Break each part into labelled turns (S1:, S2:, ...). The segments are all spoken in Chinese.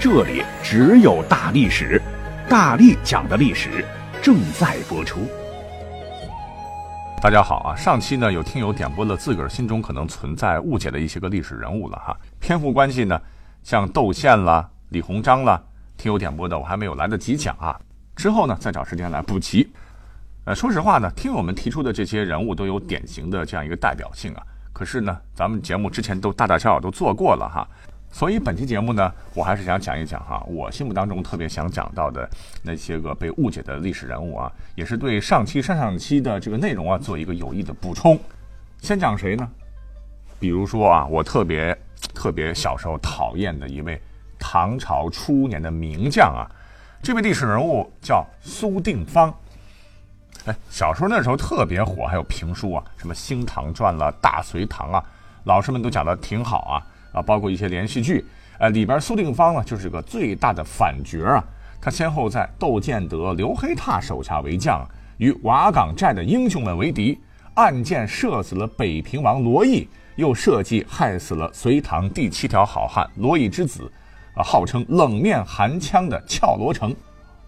S1: 这里只有大历史，大力讲的历史正在播出。
S2: 大家好啊！上期呢有听友点播了自个儿心中可能存在误解的一些个历史人物了哈。篇幅关系呢，像窦宪啦、李鸿章啦，听友点播的我还没有来得及讲啊。之后呢再找时间来补齐。呃，说实话呢，听友们提出的这些人物都有典型的这样一个代表性啊。可是呢，咱们节目之前都大大小小都做过了哈。所以本期节目呢，我还是想讲一讲哈，我心目当中特别想讲到的那些个被误解的历史人物啊，也是对上期、上上期的这个内容啊做一个有益的补充。先讲谁呢？比如说啊，我特别特别小时候讨厌的一位唐朝初年的名将啊，这位历史人物叫苏定方。哎，小时候那时候特别火，还有评书啊，什么《新唐传》了，《大隋唐》啊，老师们都讲的挺好啊。啊，包括一些连续剧，呃，里边苏定方呢就是个最大的反角啊。他先后在窦建德、刘黑闼手下为将，与瓦岗寨的英雄们为敌，暗箭射死了北平王罗毅，又设计害死了隋唐第七条好汉罗毅之子，啊，号称冷面寒枪的俏罗成。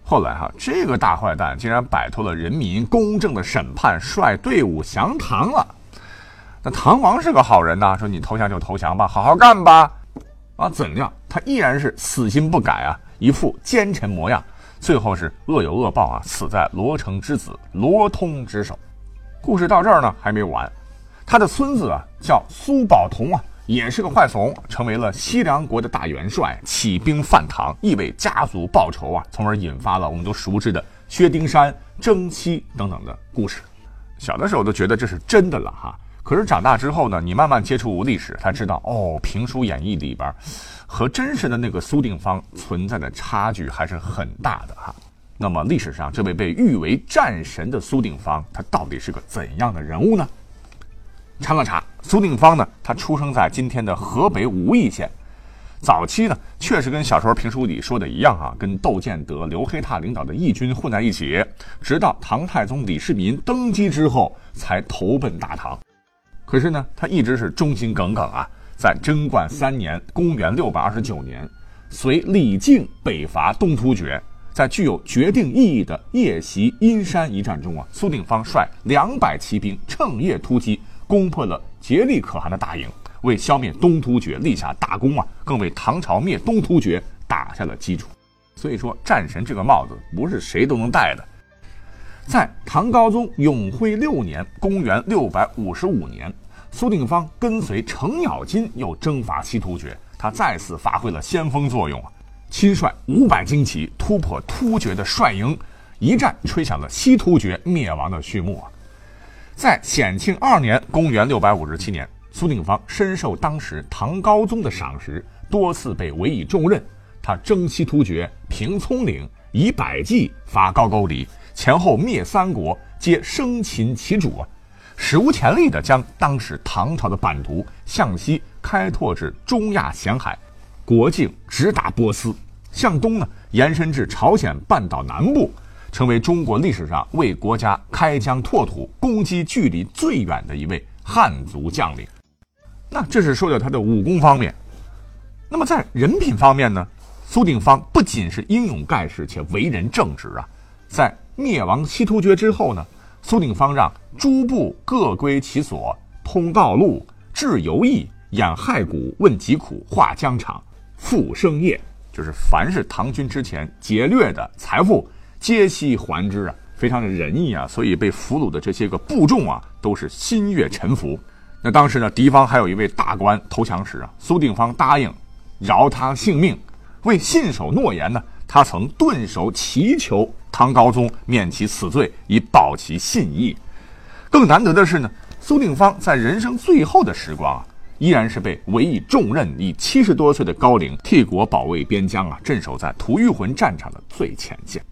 S2: 后来哈，这个大坏蛋竟然摆脱了人民公正的审判，率队伍降唐了。那唐王是个好人呐，说你投降就投降吧，好好干吧，啊，怎样他依然是死心不改啊，一副奸臣模样，最后是恶有恶报啊，死在罗成之子罗通之手。故事到这儿呢还没完，他的孙子啊叫苏宝同啊，也是个坏怂，成为了西凉国的大元帅，起兵犯唐，意为家族报仇啊，从而引发了我们都熟知的薛丁山征妻等等的故事。小的时候都觉得这是真的了哈。可是长大之后呢，你慢慢接触历史，才知道哦，评书演义里边和真实的那个苏定方存在的差距还是很大的哈。那么历史上这位被誉为战神的苏定方，他到底是个怎样的人物呢？查了查，苏定方呢，他出生在今天的河北武义县。早期呢，确实跟小时候评书里说的一样啊，跟窦建德、刘黑闼领导的义军混在一起，直到唐太宗李世民登基之后，才投奔大唐。可是呢，他一直是忠心耿耿啊。在贞观三年（公元629年），随李靖北伐东突厥，在具有决定意义的夜袭阴山一战中啊，苏定方率两百骑兵趁夜突击，攻破了竭力可汗的大营，为消灭东突厥立下大功啊，更为唐朝灭东突厥打下了基础。所以说，战神这个帽子不是谁都能戴的。在唐高宗永徽六年（公元655年）。苏定方跟随程咬金又征伐西突厥，他再次发挥了先锋作用！亲率五百精骑突破突厥的帅营，一战吹响了西突厥灭亡的序幕啊！在显庆二年（公元657年），苏定方深受当时唐高宗的赏识，多次被委以重任。他征西突厥，平葱岭，以百计伐高句丽，前后灭三国，皆生擒其主啊！史无前例地将当时唐朝的版图向西开拓至中亚咸海，国境直达波斯，向东呢延伸至朝鲜半岛南部，成为中国历史上为国家开疆拓土、攻击距离最远的一位汉族将领。那这是说的他的武功方面。那么在人品方面呢？苏定方不仅是英勇盖世，且为人正直啊。在灭亡西突厥之后呢？苏定方让诸部各归其所，通道路，治游役，养害谷，问疾苦，化疆场，复生业，就是凡是唐军之前劫掠的财富，皆悉还之啊，非常的仁义啊，所以被俘虏的这些个部众啊，都是心悦臣服。那当时呢，敌方还有一位大官投降时啊，苏定方答应饶他性命，为信守诺言呢。他曾顿首祈求唐高宗免其死罪，以保其信义。更难得的是呢，苏定方在人生最后的时光啊，依然是被委以重任，以七十多岁的高龄替国保卫边疆啊，镇守在吐谷浑战场的最前线。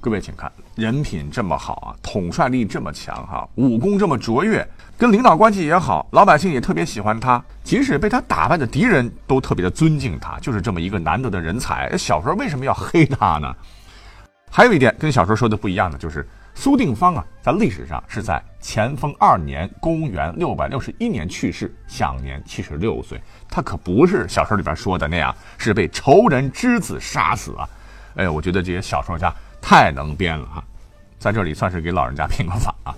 S2: 各位请看，人品这么好啊，统帅力这么强哈，武功这么卓越，跟领导关系也好，老百姓也特别喜欢他，即使被他打败的敌人都特别的尊敬他，就是这么一个难得的人才。小说为什么要黑他呢？还有一点跟小说说的不一样的，就是苏定方啊，在历史上是在乾封二年（公元六百六十一年）去世，享年七十六岁。他可不是小说里边说的那样，是被仇人之子杀死啊！哎，我觉得这些小说家。太能编了哈，在这里算是给老人家评个法啊。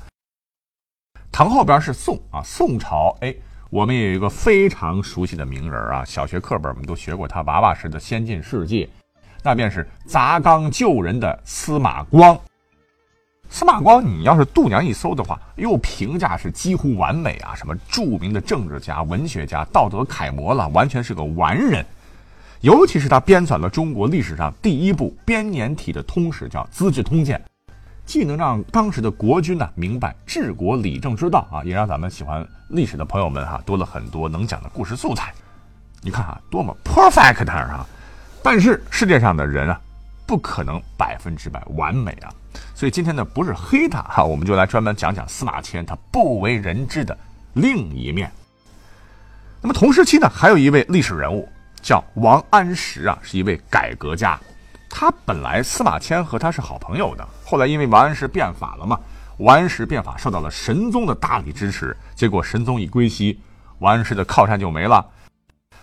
S2: 唐后边是宋啊，宋朝哎，我们也有一个非常熟悉的名人啊，小学课本我们都学过他娃娃时的先进事迹，那便是砸缸救人的司马光。司马光，你要是度娘一搜的话，又，评价是几乎完美啊，什么著名的政治家、文学家、道德楷模了，完全是个完人。尤其是他编纂了中国历史上第一部编年体的通史，叫《资治通鉴》，既能让当时的国君呢明白治国理政之道啊，也让咱们喜欢历史的朋友们哈多了很多能讲的故事素材。你看啊，多么 perfect 啊！但是世界上的人啊，不可能百分之百完美啊，所以今天呢，不是黑他哈，我们就来专门讲讲司马迁他不为人知的另一面。那么同时期呢，还有一位历史人物。叫王安石啊，是一位改革家。他本来司马迁和他是好朋友的，后来因为王安石变法了嘛，王安石变法受到了神宗的大力支持，结果神宗一归西，王安石的靠山就没了。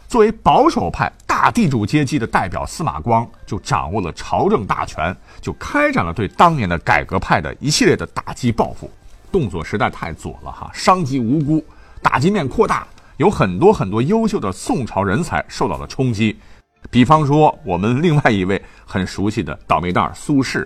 S2: 作为保守派大地主阶级的代表，司马光就掌握了朝政大权，就开展了对当年的改革派的一系列的打击报复，动作实在太左了哈，伤及无辜，打击面扩大。有很多很多优秀的宋朝人才受到了冲击，比方说我们另外一位很熟悉的倒霉蛋苏轼，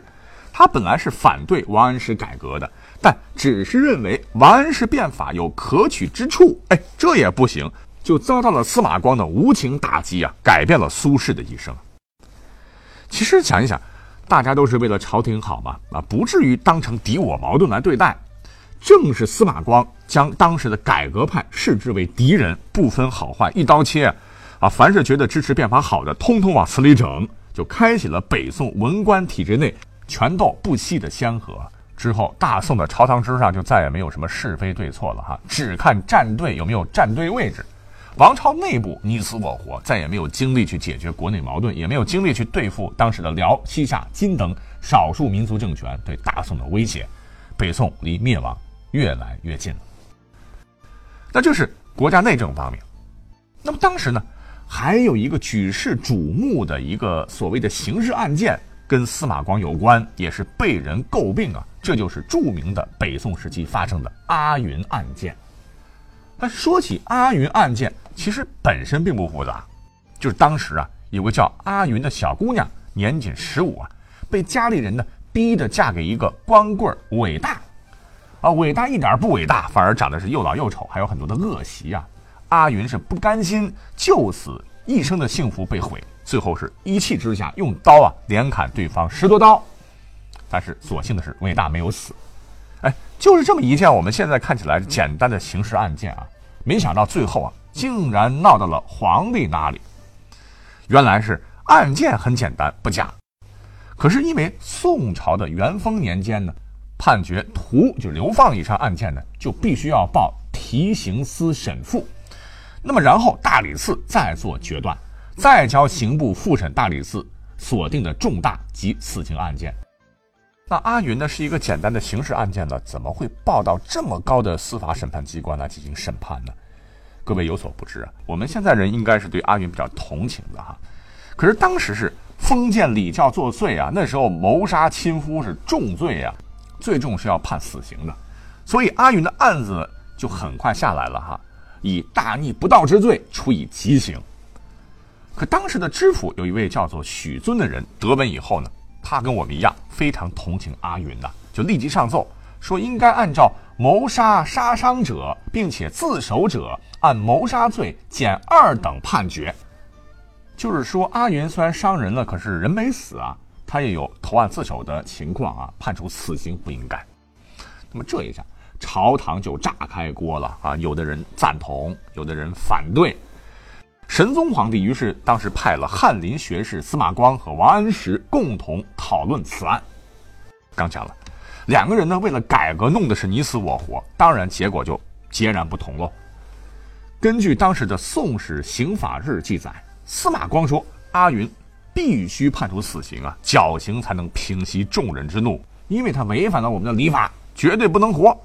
S2: 他本来是反对王安石改革的，但只是认为王安石变法有可取之处，哎，这也不行，就遭到了司马光的无情打击啊，改变了苏轼的一生。其实想一想，大家都是为了朝廷好嘛，啊，不至于当成敌我矛盾来对待。正是司马光将当时的改革派视之为敌人，不分好坏，一刀切，啊凡是觉得支持变法好的，通通往死里整，就开启了北宋文官体制内权斗不息的先河。之后，大宋的朝堂之上就再也没有什么是非对错了，哈，只看站队有没有站对位置。王朝内部你死我活，再也没有精力去解决国内矛盾，也没有精力去对付当时的辽、西夏、金等少数民族政权对大宋的威胁。北宋离灭亡。越来越近了，那就是国家内政方面。那么当时呢，还有一个举世瞩目的一个所谓的刑事案件，跟司马光有关，也是被人诟病啊。这就是著名的北宋时期发生的阿云案件。但说起阿云案件，其实本身并不复杂，就是当时啊，有个叫阿云的小姑娘，年仅十五啊，被家里人呢逼着嫁给一个光棍伟大。啊，伟大一点不伟大，反而长得是又老又丑，还有很多的恶习啊！阿云是不甘心就此一生的幸福被毁，最后是一气之下用刀啊连砍对方十多刀，但是所幸的是伟大没有死。哎，就是这么一件我们现在看起来简单的刑事案件啊，没想到最后啊竟然闹到了皇帝那里。原来是案件很简单不假，可是因为宋朝的元丰年间呢。判决徒就流放以上案件呢，就必须要报提刑司审复，那么然后大理寺再做决断，再交刑部复审大理寺锁定的重大及死刑案件。那阿云呢是一个简单的刑事案件呢，怎么会报到这么高的司法审判机关来进行审判呢？各位有所不知啊，我们现在人应该是对阿云比较同情的哈，可是当时是封建礼教作祟啊，那时候谋杀亲夫是重罪啊。最重是要判死刑的，所以阿云的案子就很快下来了哈，以大逆不道之罪处以极刑。可当时的知府有一位叫做许尊的人得闻以后呢，他跟我们一样非常同情阿云呐，就立即上奏说应该按照谋杀杀伤者并且自首者按谋杀罪减二等判决。就是说阿云虽然伤人了，可是人没死啊。他也有投案自首的情况啊，判处死刑不应该。那么这一下朝堂就炸开锅了啊！有的人赞同，有的人反对。神宗皇帝于是当时派了翰林学士司马光和王安石共同讨论此案。刚讲了，两个人呢为了改革弄的是你死我活，当然结果就截然不同喽。根据当时的《宋史刑法志》记载，司马光说：“阿云必须判处死刑啊，绞刑才能平息众人之怒，因为他违反了我们的礼法，绝对不能活。”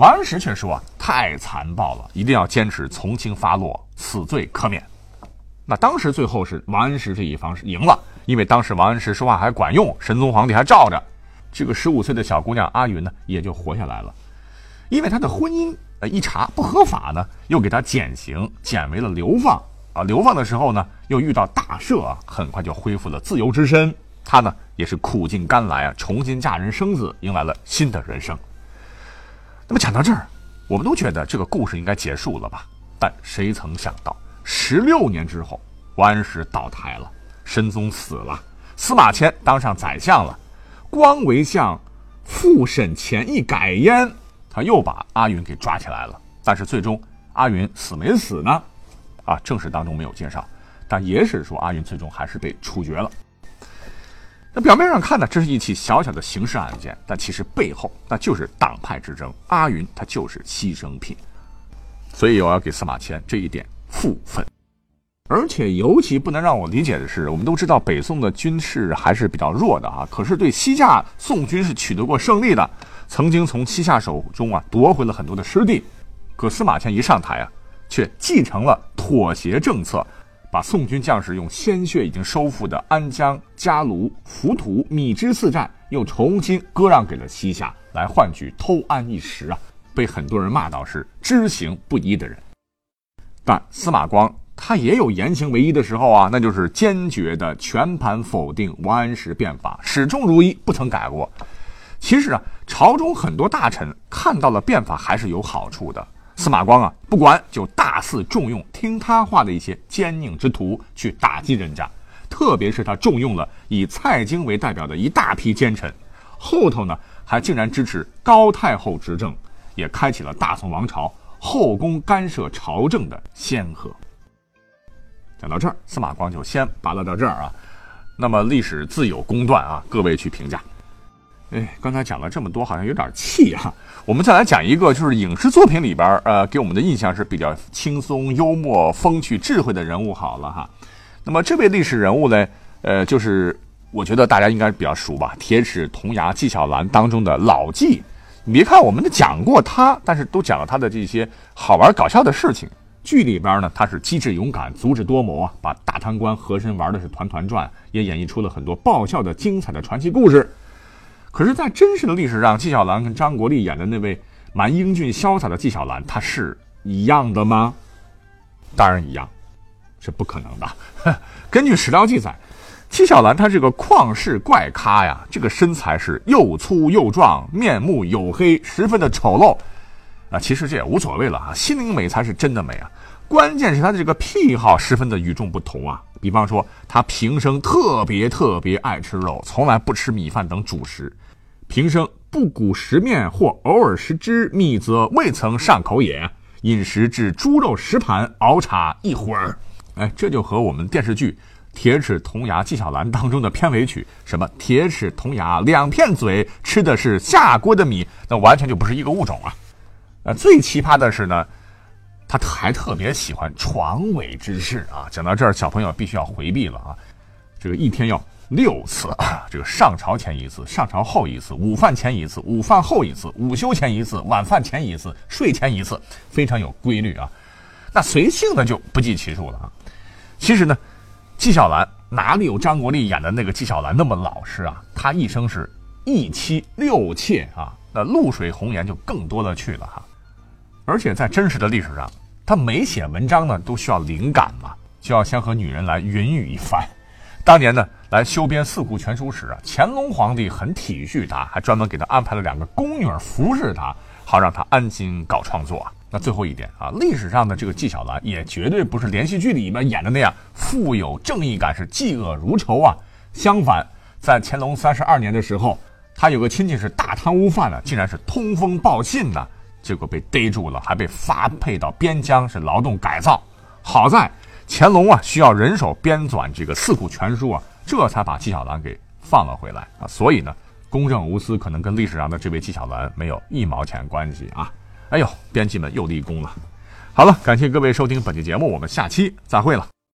S2: 王安石却说：“太残暴了，一定要坚持从轻发落，死罪可免。”那当时最后是王安石这一方是赢了，因为当时王安石说话还管用，神宗皇帝还罩着。这个十五岁的小姑娘阿云呢，也就活下来了。因为她的婚姻呃一查不合法呢，又给她减刑，减为了流放啊。流放的时候呢，又遇到大赦，很快就恢复了自由之身。她呢也是苦尽甘来啊，重新嫁人生子，迎来了新的人生。那么讲到这儿，我们都觉得这个故事应该结束了吧？但谁曾想到，十六年之后，王安石倒台了，神宗死了，司马迁当上宰相了，光为相，复审前议改焉，他又把阿云给抓起来了。但是最终阿云死没死呢？啊，正史当中没有介绍，但野史说阿云最终还是被处决了。那表面上看呢，这是一起小小的刑事案件，但其实背后那就是党派之争。阿云他就是牺牲品，所以我要给司马迁这一点负分。而且尤其不能让我理解的是，我们都知道北宋的军事还是比较弱的啊，可是对西夏宋军是取得过胜利的，曾经从西夏手中啊夺回了很多的失地。可司马迁一上台啊，却继承了妥协政策。把宋军将士用鲜血已经收复的安江、嘉卢、浮屠、米脂四寨又重新割让给了西夏，来换取偷安一时啊！被很多人骂到是知行不一的人。但司马光他也有言行唯一的时候啊，那就是坚决的全盘否定王安石变法，始终如一，不曾改过。其实啊，朝中很多大臣看到了变法还是有好处的。司马光啊，不管就大肆重用听他话的一些奸佞之徒去打击人家，特别是他重用了以蔡京为代表的一大批奸臣，后头呢还竟然支持高太后执政，也开启了大宋王朝后宫干涉朝政的先河。讲到这儿，司马光就先扒拉到这儿啊。那么历史自有公断啊，各位去评价。哎，刚才讲了这么多，好像有点气啊。我们再来讲一个，就是影视作品里边呃，给我们的印象是比较轻松、幽默、风趣、智慧的人物。好了哈，那么这位历史人物呢，呃，就是我觉得大家应该比较熟吧，《铁齿铜牙纪晓岚》当中的老纪。你别看我们都讲过他，但是都讲了他的这些好玩搞笑的事情。剧里边呢，他是机智勇敢、足智多谋啊，把大贪官和珅玩的是团团转，也演绎出了很多爆笑的精彩的传奇故事。可是，在真实的历史上，纪晓岚跟张国立演的那位蛮英俊潇洒的纪晓岚，他是一样的吗？当然一样，是不可能的。根据史料记载，纪晓岚他这个旷世怪咖呀，这个身材是又粗又壮，面目黝黑，十分的丑陋。啊，其实这也无所谓了啊，心灵美才是真的美啊。关键是他的这个癖好十分的与众不同啊！比方说，他平生特别特别爱吃肉，从来不吃米饭等主食，平生不谷食面或偶尔食之，米则未曾上口也。饮食至猪肉十盘，熬茶一会儿。哎，这就和我们电视剧《铁齿铜牙纪晓岚》当中的片尾曲“什么铁齿铜牙两片嘴，吃的是下锅的米”，那完全就不是一个物种啊！呃，最奇葩的是呢。他还特别喜欢床尾之事啊！讲到这儿，小朋友必须要回避了啊！这个一天要六次啊，这个上朝前一次，上朝后一次，午饭前一次，午饭后一次，午休前一次，晚饭前一次，睡前一次，非常有规律啊！那随性的就不计其数了啊！其实呢，纪晓岚哪里有张国立演的那个纪晓岚那么老实啊？他一生是一妻六妾啊，那露水红颜就更多了去了哈！而且在真实的历史上。他每写文章呢，都需要灵感嘛，就要先和女人来云雨一番。当年呢，来修编《四库全书》时啊，乾隆皇帝很体恤他，还专门给他安排了两个宫女服侍他，好让他安心搞创作。那最后一点啊，历史上的这个纪晓岚也绝对不是连续剧里面演的那样富有正义感，是嫉恶如仇啊。相反，在乾隆三十二年的时候，他有个亲戚是大贪污犯呢，竟然是通风报信呢，结果被逮住了，还被发配到边疆是劳动改造。好在乾隆啊需要人手编纂这个《四库全书》啊，这才把纪晓岚给放了回来啊。所以呢，公正无私可能跟历史上的这位纪晓岚没有一毛钱关系啊。哎呦，编辑们又立功了。好了，感谢各位收听本期节目，我们下期再会了。